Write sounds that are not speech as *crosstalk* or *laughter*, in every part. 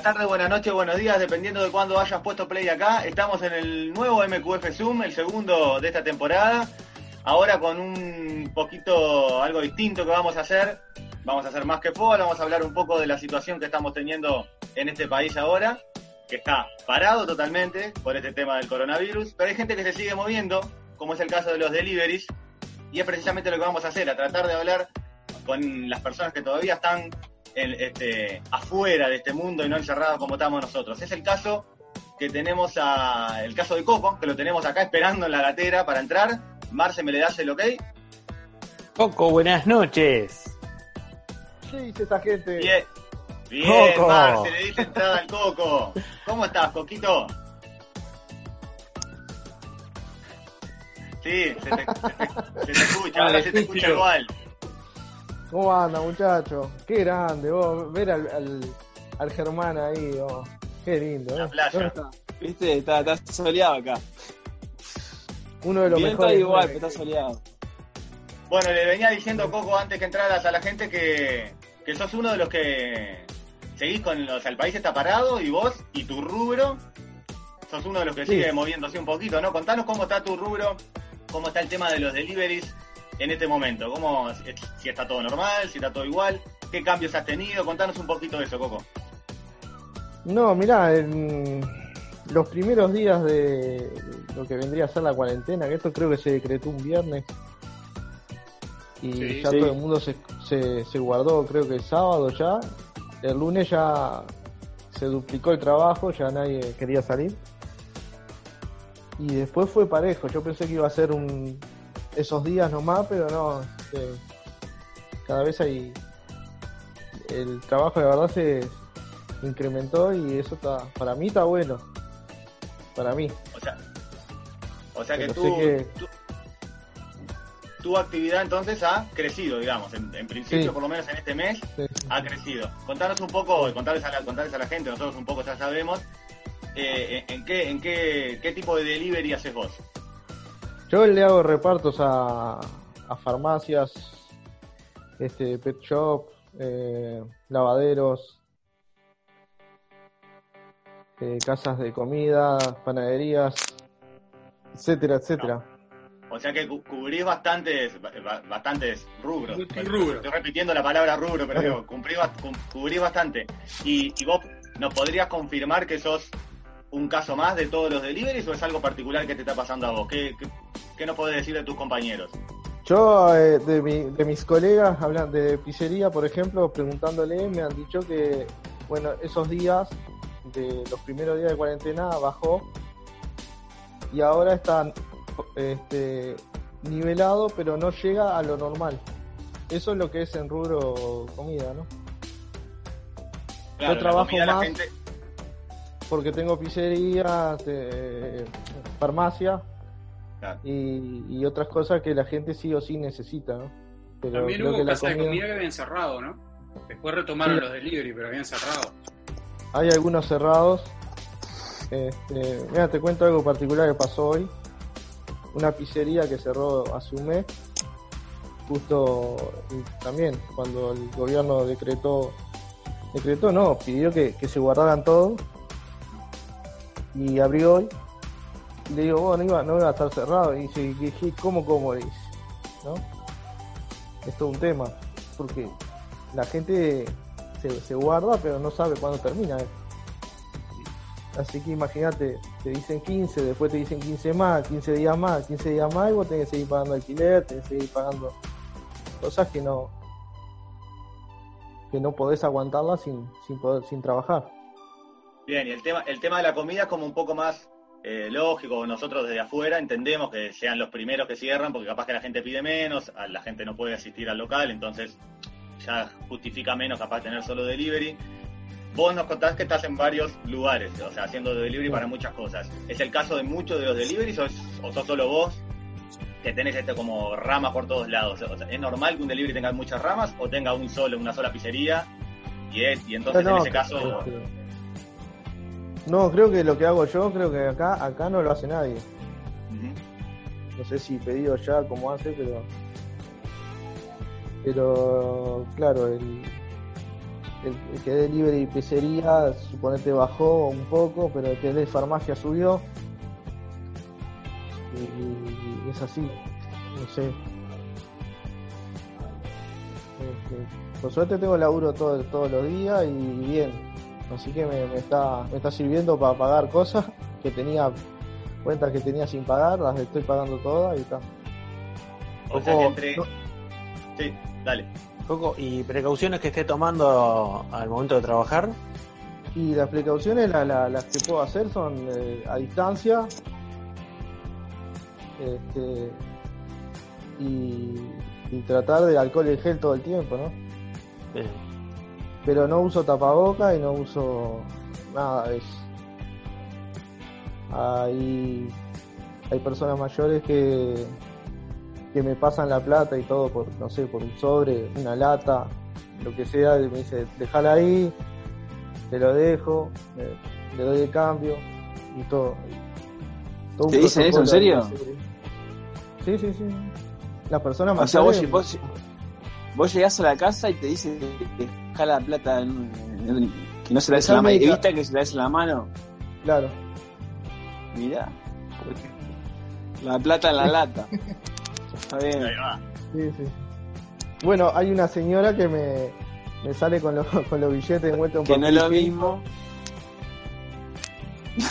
buenas tardes, buenas noches, buenos días, dependiendo de cuándo hayas puesto play acá. Estamos en el nuevo MQF Zoom, el segundo de esta temporada. Ahora con un poquito algo distinto que vamos a hacer. Vamos a hacer más que fútbol, vamos a hablar un poco de la situación que estamos teniendo en este país ahora, que está parado totalmente por este tema del coronavirus, pero hay gente que se sigue moviendo, como es el caso de los deliveries, y es precisamente lo que vamos a hacer, a tratar de hablar con las personas que todavía están este, afuera de este mundo y no encerrados como estamos nosotros. Es el caso que tenemos a, el caso de Coco, que lo tenemos acá esperando en la gatera para entrar. Marce, ¿me le das el ok? Coco, buenas noches. ¿Qué dice esta gente? Bien, bien Marce, le dice entrada al Coco. ¿Cómo estás, Coquito? Sí, se te, escucha, ahora se te escucha igual. ¿Cómo anda, muchacho? Qué grande, vos, ver al, al, Germán ahí, oh, qué lindo. La ¿eh? playa. Está? Viste, está, está, soleado acá. Uno de los Bien, mejores. Está igual, pero está soleado. Bueno, le venía diciendo, Coco, antes que entraras a la gente que, que sos uno de los que seguís con los... el país está parado y vos y tu rubro sos uno de los que sigue moviéndose un poquito, ¿no? Contanos cómo está tu rubro, cómo está el tema de los deliveries en este momento? ¿Cómo, si está todo normal, si está todo igual? ¿Qué cambios has tenido? Contanos un poquito de eso, Coco. No, mirá, en los primeros días de lo que vendría a ser la cuarentena, que esto creo que se decretó un viernes, y ya todo el mundo se, se, se guardó, creo que el sábado ya, el lunes ya se duplicó el trabajo, ya nadie quería salir. Y después fue parejo, yo pensé que iba a ser un, esos días nomás, pero no, este, cada vez hay el trabajo de verdad se incrementó y eso está para mí está bueno. Para mí. O sea o sea que tú, tu actividad entonces ha crecido digamos en, principio por lo menos en este mes ha crecido. Contanos un poco contarles a la, contarles a la gente nosotros un poco ya sabemos eh, en, qué en qué qué tipo de delivery haces vos yo le hago repartos a, farmacias, este, pet shop, eh, lavaderos, eh, casas de comida, panaderías, etcétera, etcétera. O sea que cubrís bastantes, bastantes rubros. Estoy repitiendo la palabra rubro, pero digo, cubrís, bastante. Y, y vos nos podrías confirmar que sos un caso más de todos los deliveries o es algo particular que te está pasando a vos? ¿Qué, qué, nos podés decir de tus compañeros? Yo, eh, de, de mis colegas, hablan de pizzería, por ejemplo, preguntándole, me han dicho que, bueno, esos días, de los primeros días de cuarentena, bajó y ahora está este, nivelado, pero no llega a lo normal. Eso es lo que es en rubro comida, ¿no? Yo trabajo más porque tengo pizzería, farmacia y, otras cosas que la gente sí o sí necesita, ¿no? Pero También hubo casas de comida que habían cerrado, ¿no? Después retomaron los delivery, pero habían cerrado. Hay algunos cerrados. Este, mira, te cuento algo particular que pasó hoy. Una pizzería que cerró hace un mes. Justo también cuando el gobierno decretó, decretó no, pidió que, que se guardaran todo y abrió hoy. Le digo, bueno, no iba, no iba a estar cerrado. Y dice, ¿cómo, cómo? Dice, ¿no? Es todo un tema, porque la gente se, se guarda, pero no sabe cuándo termina. Así que imagínate, te dicen 15, después te dicen 15 más, 15 días más, 15 días más, y vos tenés que seguir pagando alquiler, tenés que seguir pagando cosas que no que no podés aguantarlas sin, sin, sin trabajar. Bien, y el tema, el tema de la comida es como un poco más eh, lógico. Nosotros desde afuera entendemos que sean los primeros que cierran, porque capaz que la gente pide menos, la gente no puede asistir al local, entonces ya justifica menos capaz tener solo delivery. Vos nos contás que estás en varios lugares, o sea, haciendo delivery para muchas cosas. ¿Es el caso de muchos de los deliveries o, o sos solo vos que tenés este como ramas por todos lados? O sea, ¿Es normal que un delivery tenga muchas ramas o tenga un solo, una sola pizzería? Y, es, y entonces en ese caso... No, creo que lo que hago yo, creo que acá acá no lo hace nadie. No sé si pedido ya como hace, pero. Pero, claro, el, el, que es delivery y pizzería, suponete bajó un poco, pero el que es de farmacia subió. Y, es así, no sé. Este, por suerte tengo laburo todo, todos los días y bien. Así que me, está, me está sirviendo para pagar cosas que tenía, cuentas que tenía sin pagar, las estoy pagando todas y está. O sea que entre... Sí, dale. Coco, ¿y precauciones que esté tomando al momento de trabajar? Y las precauciones las que puedo hacer son eh, a distancia este, y, tratar de alcohol y gel todo el tiempo, ¿no? Pero no uso tapaboca y no uso nada. Es, hay, hay personas mayores que que me pasan la plata y todo por, no sé, por un sobre, una lata, lo que sea, me dice, déjala ahí, te lo dejo, le doy el cambio y todo. ¿Te dicen eso en serio? Sí, sí, sí. Las personas más. O sea, vos, vos, vos, llegás a la casa y te dicen deja la plata que no se la des en la mano, evita que se la des en la mano. Claro. Mira. La plata en la *laughs* lata. Bueno, hay una señora que me, me sale con, *laughs* con los billetes envueltos en que no es lo mismo.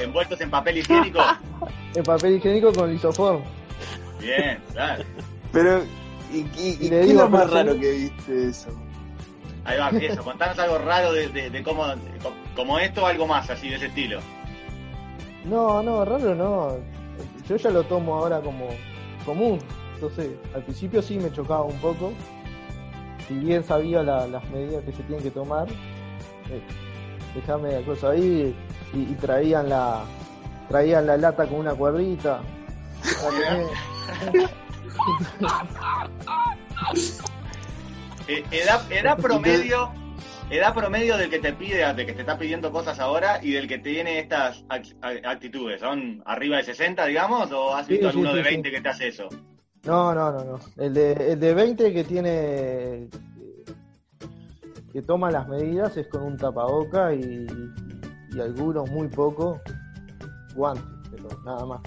¿Envueltos en papel higiénico? *laughs* en papel higiénico con lisoform. Bien, claro. Pero, ¿y, y, qué es lo más raro que viste eso? Ahí va, eso, contanos algo raro de, de, cómo, como esto o algo más así, de ese estilo. No, no, raro no. Yo ya lo tomo ahora como común. Entonces, al principio sí me chocaba un poco. Si bien sabía las medidas que se tienen que tomar, eh, dejame la cosa ahí y, traían la traían la lata con una cuerdita. *laughs* *laughs* Eh, edad, promedio edad promedio del que te pide, de que te está pidiendo cosas ahora y del que tiene estas actitudes. ¿Son arriba de 60, digamos, o has visto alguno de 20 que te hace eso? No, no, no, no. El de, el de 20 que tiene. que toma las medidas es con un tapaboca y, y algunos, muy poco, guantes, pero nada más.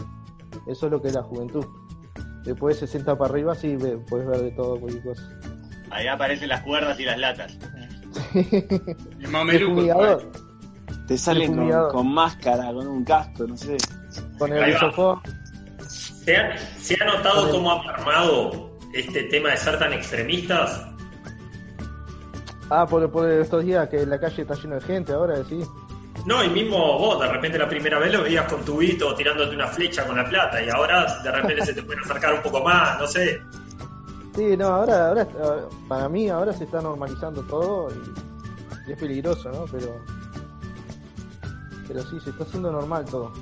Eso es lo que es la juventud. Después de 60 para arriba, sí puedes ver de todo, cualquier cosa. Ahí aparecen las cuerdas y las latas. *laughs* el mameluco. Te salen con, con, máscara, con un casco, no sé. Con el isofón. ¿Se ha, notado cómo ha armado este tema de ser tan extremistas? Ah, por, por estos días que la calle está llena de gente ahora, sí. No, y mismo vos, de repente la primera vez lo veías con tu hito tirándote una flecha con la plata y ahora de repente se te puede acercar un poco más, no sé. Sí, no, ahora, ahora para mí ahora se está normalizando todo y, y es peligroso, ¿no? Pero, pero sí, se está haciendo normal todo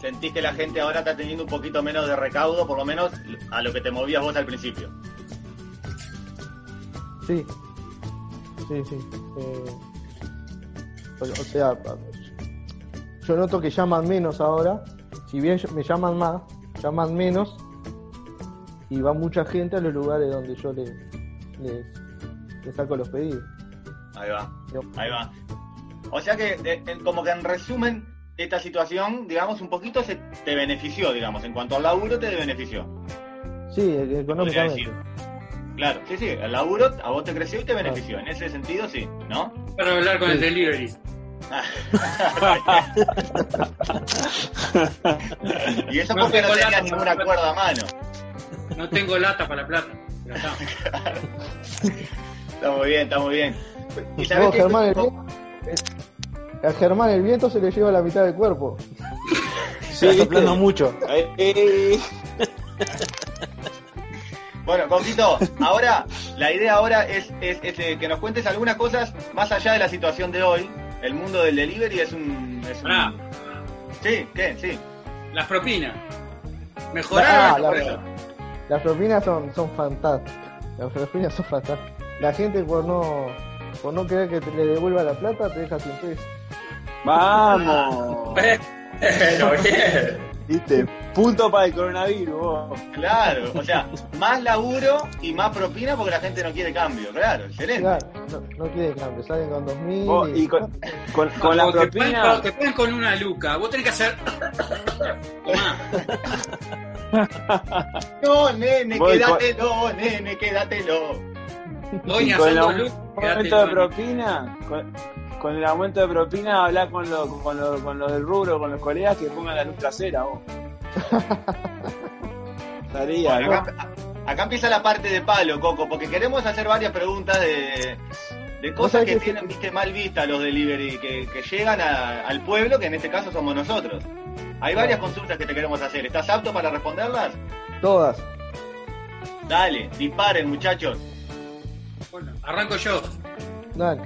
sentís que la gente ahora está teniendo un poquito menos de recaudo, por lo menos a lo que te movías vos al principio. Sí, sí, sí. Eh, o sea, yo noto que llaman menos ahora, si bien me llaman más, llaman menos y va mucha gente a los lugares donde yo les, les, saco los pedidos. Ahí va, ahí va. O sea que, como que en resumen, esta situación, digamos, un poquito se te benefició, digamos, en cuanto al laburo te benefició. Sí, económicamente. Claro, sí, sí, el laburo a vos te creció y te benefició. En ese sentido, sí, ¿no? Para hablar con el delivery. *laughs* *laughs* y eso porque no, tenías ninguna cuerda a mano. No tengo lata para la plata. está. muy bien, está muy bien. ¿Y sabés Germán, a Germán el viento se le lleva la mitad del cuerpo. Sí, soplando mucho. Bueno, Coquito, ahora la idea ahora es, es, eh, que nos cuentes algunas cosas más allá de la situación de hoy. El mundo del delivery es un... Es Sí, ¿qué? Sí. Las propinas. Mejorar. Ah, las propinas son, son fantásticas. Las propinas son fantásticas. La gente por no por no querer que te le devuelva la plata te deja sin peso. Vamos. Pero bien. ¿Viste? Punto para el coronavirus. Claro, o sea, más laburo y más propina porque la gente no quiere cambio. Claro, excelente. Claro, no, no quiere cambio, salen con 2000 y, y con, con, con la propina. Te ponen con una luca, vos tenés que hacer. *coughs* *laughs* no, nene, quédatelo, nene, quédatelo. Doña, con el aumento de propina, con, con, el aumento de propina, hablar con los con lo, con lo del rubro, con los colegas que pongan la luz trasera, vos. *laughs* Estaría, bueno, acá, acá, empieza la parte de palo, Coco, porque queremos hacer varias preguntas de, de cosas que, que, tienen viste mal vista los delivery, que, que llegan a, al pueblo, que en este caso somos nosotros. Hay varias consultas que te queremos hacer. ¿Estás apto para responderlas? Todas. Dale, disparen, muchachos. Bueno, arranco yo. Dale.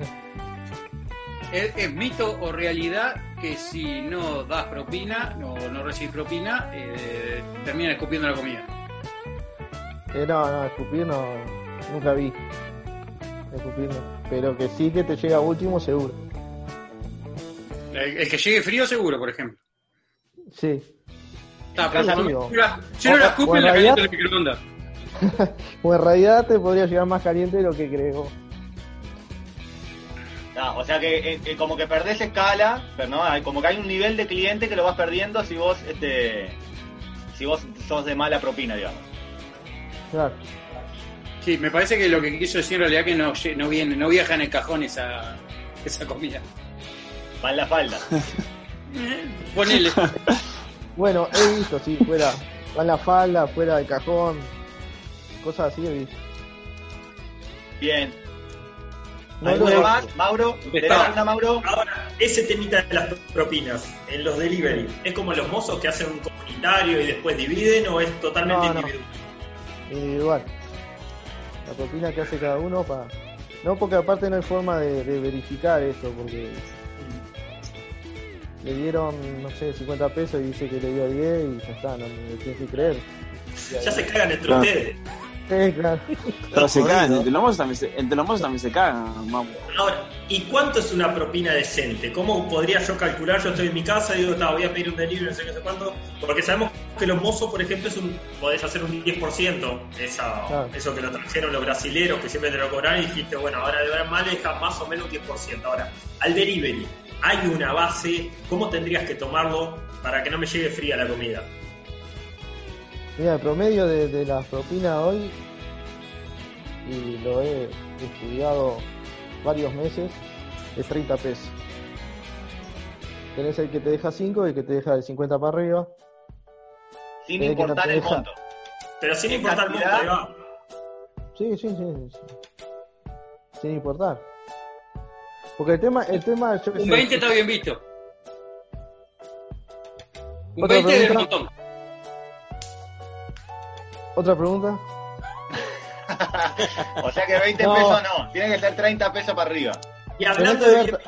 ¿Es, ¿Es, mito o realidad que si no das propina o no, no, recibes propina, eh, terminan escupiendo la comida? Eh, no, no, escupir no, nunca vi. Escupir no. Pero que sí que te llega último, seguro. El, el que llegue frío, seguro, por ejemplo. Sí. Está, pero si no, si no la escupen, la caliento en el microondas. *laughs* o en realidad te podría llegar más caliente de lo que creo. O sea que eh, eh, como que perdés escala, pero no, como que hay un nivel de cliente que lo vas perdiendo si vos este si vos sos de mala propina, digamos. Claro. Sí, me parece que lo que quiso decir en realidad que no, no viene, no viaja en el cajón esa, esa comida. Va en la falda. *laughs* *laughs* Ponele. bueno, he visto, sí, fuera, va en la falda, fuera del cajón, cosas así he visto. Bien. No ¿Alguno más? Mauro, Mauro? Ahora, ese temita de las propinas en los delivery, ¿es como los mozos que hacen un comunitario y después dividen o es totalmente no, no. individual? Individual. La propina que hace cada uno para... No, porque aparte no hay forma de, de verificar eso, porque le dieron, no sé, 50 pesos y dice que le dio 10 y ya está, no me tienes que creer. Ya se cagan entre claro. ustedes. Sí, claro. Pero se cagan, entre los mozos también se, entre también se cagan, vamos. Ahora, ¿y cuánto es una propina decente? ¿Cómo podría yo calcular? Yo estoy en mi casa y digo, voy a pedir un delivery, no sé qué sé cuánto. Porque sabemos que los mozos, por ejemplo, es un, podés hacer un 10%, esa, claro. eso que lo trajeron los brasileros, que siempre te lo cobran y dijiste, bueno, ahora de ver mal deja más o menos un 10%. Ahora, al delivery, hay una base, ¿cómo tendrías que tomarlo para que no me llegue fría la comida? Mira, el promedio de, de las propinas hoy, y lo he estudiado varios meses, es 30 pesos. Tenés el que te deja 5 y el que te deja de 50 para arriba. Sin importar no el deja... monto. Pero sin importar el monto, Sí, sí, sí, sí. Sin importar. Porque el tema, el tema yo Un 20 está bien visto. Un 20 es del montón. ¿Otra pregunta? *laughs* o sea que 20 no. pesos no, tiene que ser 30 pesos para arriba. Y hablando de bien...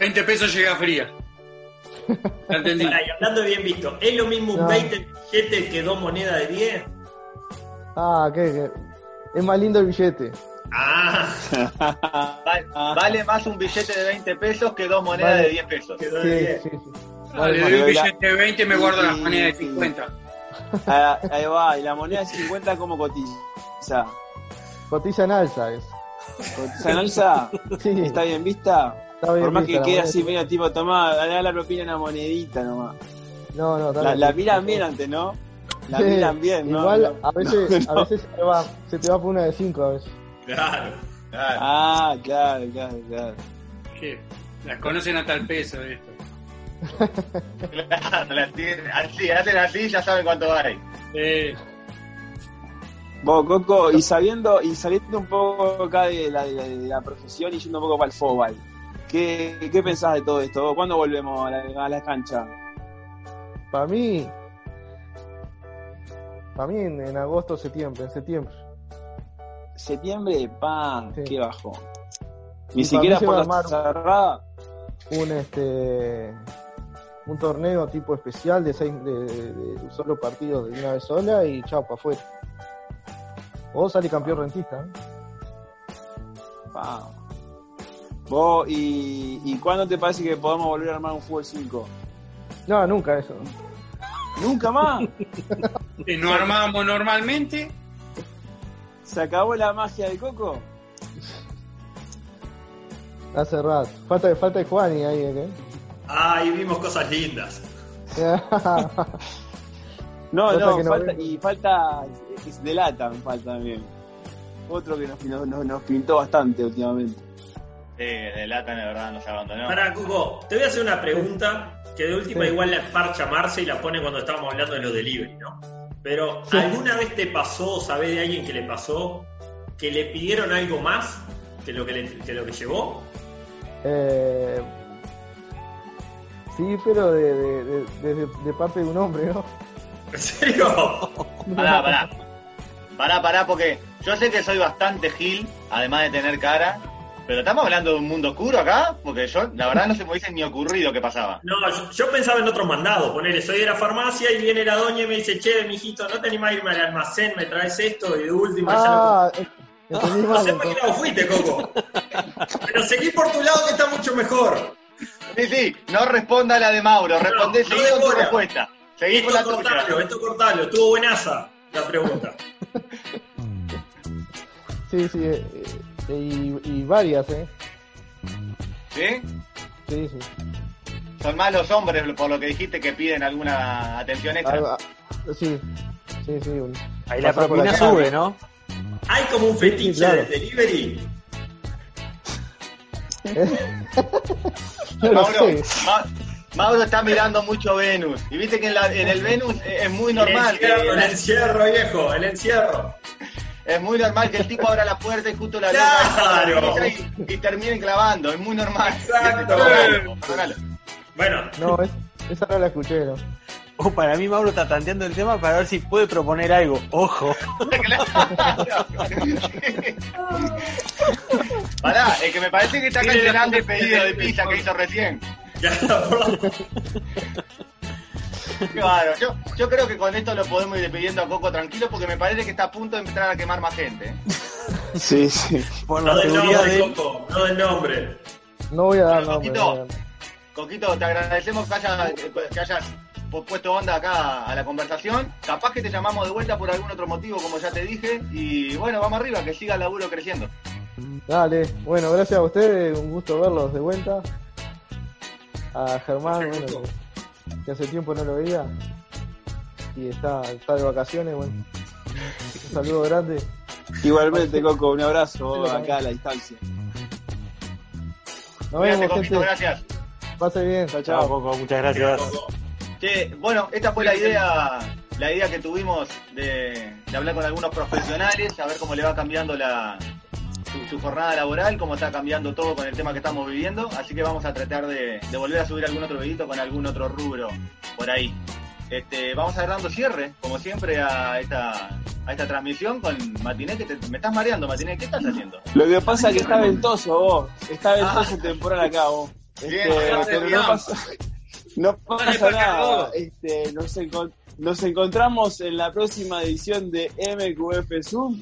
20 pesos llega fría. *laughs* ¿La entendí? y hablando de bien visto, ¿es lo mismo un no. 20 billete que dos monedas de 10? Ah, ¿qué? qué? Es más lindo el billete. Ah. *laughs* vale, vale, más un billete de 20 pesos que dos monedas vale. de 10 pesos. Sí, sí, sí. Vale, le doy un billete de 20 y me guardo las monedas de 50. *laughs* Ah, ahí va, y la moneda de 50 como cotiza. Cotiza en alza es. ¿Cotiza en alza? *laughs* Sí. ¿Está bien vista? Está bien Por más vista, que quede así medio tipo, tomá, dale la propina una monedita nomás. No, no, la, la miran bien antes, ¿no? La Sí, miran bien, ¿no? Igual No. a veces, *laughs* a veces se, te va, se te va por una de 5 a veces. Claro. Claro. Ah, claro, claro, claro. ¿Qué? Las conocen hasta el peso de esto. Claro, así, hacen así ya saben cuánto hay. Eh, Vos, Coco, y sabiendo, y saliendo un poco acá de la, de la, de la profesión y yendo un poco para el fútbol, ¿qué, qué pensás de todo esto? ¿Cuándo volvemos a la, a la cancha? Para mí, para mí en, en agosto, septiembre, en septiembre. Septiembre, pan, Sí. qué bajo. Ni Y siquiera por la cerrada. Un este un torneo tipo especial de seis de, de- de solo partidos de una vez sola y chao para afuera. O sale campeón rentista. ¿eh? Pa. Vos, y, ¿y cuándo te parece que podamos volver a armar un fútbol 5? No, nunca eso. Nunca más. *laughs* No armábamos normalmente. Se acabó la magia de Coco. Hace rato. Falta, falta el Juani ahí, ¿eh? Ay, vimos cosas lindas. *laughs* No, Cosa no, no falta, y falta, es de lata me falta también. Otro que nos, nos, nos- nos pintó bastante últimamente. Sí, de Latan, de verdad, nos abandonó. Para, Cuco, te voy a hacer una pregunta que de última Sí. igual la parcha Marce y la pone cuando estábamos hablando de los delivery, ¿no? Pero, Sí. ¿alguna vez te pasó, o sabés de alguien que le pasó, que le pidieron algo más que lo que, le- que lo que llevó? Eh, sí, pero de, de, de, de- de parte de un hombre, ¿no? ¿En serio? Pará, pará. Pará, pará, porque yo sé que soy bastante gil, además de tener cara, pero estamos hablando de un mundo oscuro acá, porque yo, la verdad, no se me hubiese ni ocurrido que pasaba. No, yo, yo pensaba en otro mandado, ponele, soy de la farmacia y viene la doña y me dice, che, mijito, ¿no te animás a irme al almacén? ¿Me traes esto? Y de última ya Ah, entendí no... No mal. sé para qué lado fuiste, Coco. Pero seguí por tu lado que está mucho mejor. Sí, sí, no responda a la de Mauro, respondé, no seguí de con tu respuesta. Seguí con Esto la cortalo, tuya. esto cortalo, estuvo buenaza la pregunta. Sí, sí, eh, eh, y, y varias, ¿eh? ¿Sí? Sí, sí. Son más los hombres, por lo que dijiste, que piden alguna atención extra. Ah, ah, sí, sí, sí. un- Ahí la propina sube, ¿no? ¿Hay como un fetiche Sí, claro. del delivery? *laughs* Mauro, sé. Ma- Mauro está mirando mucho Venus. Y viste que en, la- en el Venus es muy normal. El encierro, el que- encierro, viejo, el encierro. *laughs* Es muy normal que el tipo abra la puerta y justo la Claro. y, y terminen clavando. Es muy normal. Exacto. *laughs* Bueno, No, es- esa no la escuché, ¿no? *laughs* O para mí Mauro está tanteando el tema para ver si puede proponer algo. Ojo. *laughs* Pará, es que me parece que está cancelando el pedido de pizza que hizo recién. Claro, yo, yo creo que con esto lo podemos ir despidiendo a Coco tranquilo porque me parece que está a punto de empezar a quemar más gente. ¿eh? *laughs* Sí, sí. Por No la del nombre, de. Coco, no del nombre. No voy a dar nombre. Coquito. Coquito, te agradecemos que, haya- que hayas puesto onda acá a la conversación. Capaz que te llamamos de vuelta por algún otro motivo, como ya te dije. Y bueno, vamos arriba, que siga el laburo creciendo. Dale, bueno, gracias a ustedes, un gusto verlos de vuelta. A Germán, bueno, que, que hace tiempo no lo veía. Y está, está de vacaciones, bueno. Un saludo grande. Igualmente, Coco, un abrazo Sí, acá a la distancia. Nos Cuídate, vemos, Coquito, gente. gracias. Pase bien. Chao, Chao, chao. Coco, muchas gracias. Coco. Che, bueno, esta fue la idea, la idea que tuvimos de, de hablar con algunos profesionales, a ver cómo le va cambiando la, su, su jornada laboral, cómo está cambiando todo con el tema que estamos viviendo. Así que vamos a tratar de, de volver a subir algún otro videito con algún otro rubro por ahí. Este, vamos a ir dando cierre, como siempre, a esta, a esta transmisión con Matiné, que te- me estás mareando, Matiné, ¿qué estás haciendo? Lo que pasa es que está ventoso vos. Está ventoso temporal acá vos. Este, Bien, pero bien. no pasa, no pasa nada. Este, nos, encon- nos encontramos en la próxima edición de MQF Zoom.